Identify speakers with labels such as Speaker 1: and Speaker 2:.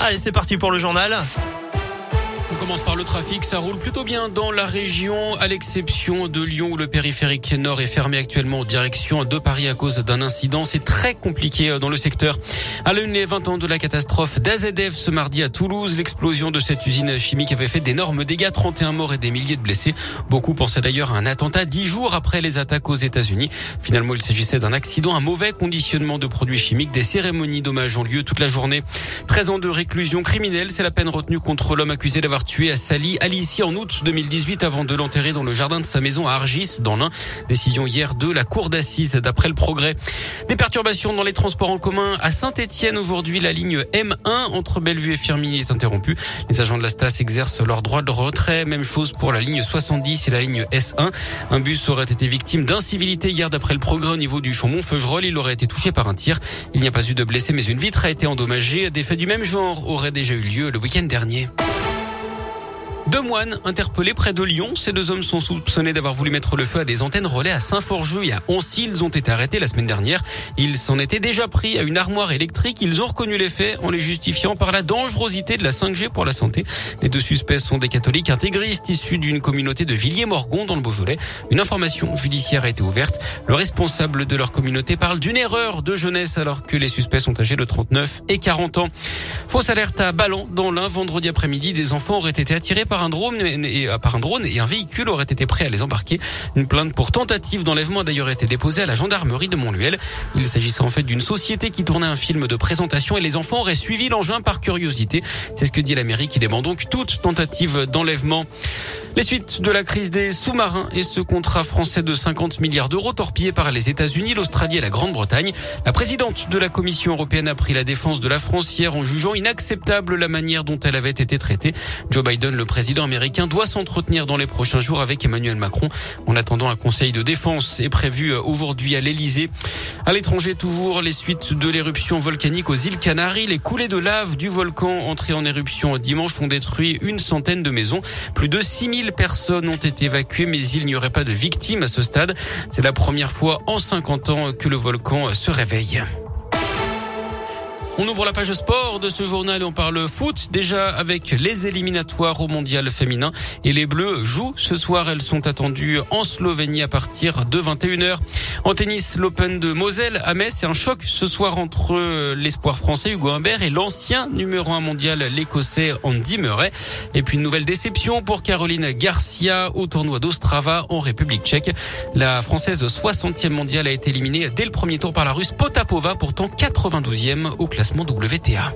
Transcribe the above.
Speaker 1: Allez, c'est parti pour le journal.
Speaker 2: Commence par le trafic. Ça roule plutôt bien dans la région, à l'exception de Lyon où le périphérique nord est fermé actuellement en direction de Paris à cause d'un incident. C'est très compliqué euh, dans le secteur. À l'une des 20 ans de la catastrophe d'AZF ce mardi à Toulouse, l'explosion de cette usine chimique avait fait d'énormes dégâts, 31 morts et des milliers de blessés. Beaucoup pensaient d'ailleurs à un attentat dix jours après les attaques aux États-Unis. Finalement, il s'agissait d'un accident, un mauvais conditionnement de produits chimiques. Des cérémonies d'hommage ont lieu toute la journée. 13 ans de réclusion criminelle, c'est la peine retenue contre l'homme accusé d'avoir tué à Sali Alici en août 2018 avant de l'enterrer dans le jardin de sa maison à Argis dans l'Ain. Décision hier de la cour d'assises d'après le progrès. Des perturbations dans les transports en commun à Saint-Etienne aujourd'hui. La ligne M1 entre Bellevue et Firminy est interrompue. Les agents de la Stas exercent leur droit de retrait. Même chose pour la ligne 70 et la ligne S1. Un bus aurait été victime d'incivilité hier d'après le progrès au niveau du Chaumont-Feugerolles. Il aurait été touché par un tir. Il n'y a pas eu de blessés mais une vitre a été endommagée. Des faits du même genre auraient déjà eu lieu le week-end dernier. Deux moines interpellés près de Lyon. Ces deux hommes sont soupçonnés d'avoir voulu mettre le feu à des antennes relais à Saint-Forgeux et à Oncy. Ils ont été arrêtés la semaine dernière. Ils s'en étaient déjà pris à une armoire électrique. Ils ont reconnu les faits en les justifiant par la dangerosité de la 5G pour la santé. Les deux suspects sont des catholiques intégristes issus d'une communauté de Villiers-Morgon dans le Beaujolais. Une information judiciaire a été ouverte. Le responsable de leur communauté parle d'une erreur de jeunesse alors que les suspects sont âgés de 39 et 40 ans. Fausse alerte à Ballon dans l'un vendredi après-midi. Des enfants auraient été attirés par un drone et euh, par un drone et un véhicule aurait été prêt à les embarquer. Une plainte pour tentative d'enlèvement a d'ailleurs été déposée à la gendarmerie de Montluel. Il s'agissait en fait d'une société qui tournait un film de présentation et les enfants auraient suivi l'engin par curiosité. C'est ce que dit la mairie qui dément donc toute tentative d'enlèvement. Les suites de la crise des sous-marins et ce contrat français de 50 milliards d'euros torpillé par les États-Unis, l'Australie et la Grande-Bretagne. La présidente de la Commission européenne a pris la défense de la frontière en jugeant inacceptable la manière dont elle avait été traitée. Joe Biden, le président américain, doit s'entretenir dans les prochains jours avec Emmanuel Macron. En attendant, un conseil de défense est prévu aujourd'hui à l'Elysée. À l'étranger, toujours les suites de l'éruption volcanique aux îles Canaries. Les coulées de lave du volcan entré en éruption dimanche ont détruit une centaine de maisons. Plus de 6000 personnes ont été évacuées, mais il n'y aurait pas de victimes à ce stade. C'est la première fois en 50 ans que le volcan se réveille. On ouvre la page sport de ce journal et on parle foot déjà avec les éliminatoires au mondial féminin et les Bleus jouent ce soir. Elles sont attendues en Slovénie à partir de 21h. En tennis, l'Open de Moselle à Metz, c'est un choc ce soir entre l'espoir français Hugo Humbert et l'ancien numéro un mondial l'écossais Andy Murray. Et puis une nouvelle déception pour Caroline Garcia au tournoi d'Ostrava en République tchèque. La française 60e mondiale a été éliminée dès le premier tour par la russe Potapova, pourtant 92e au classement WTA.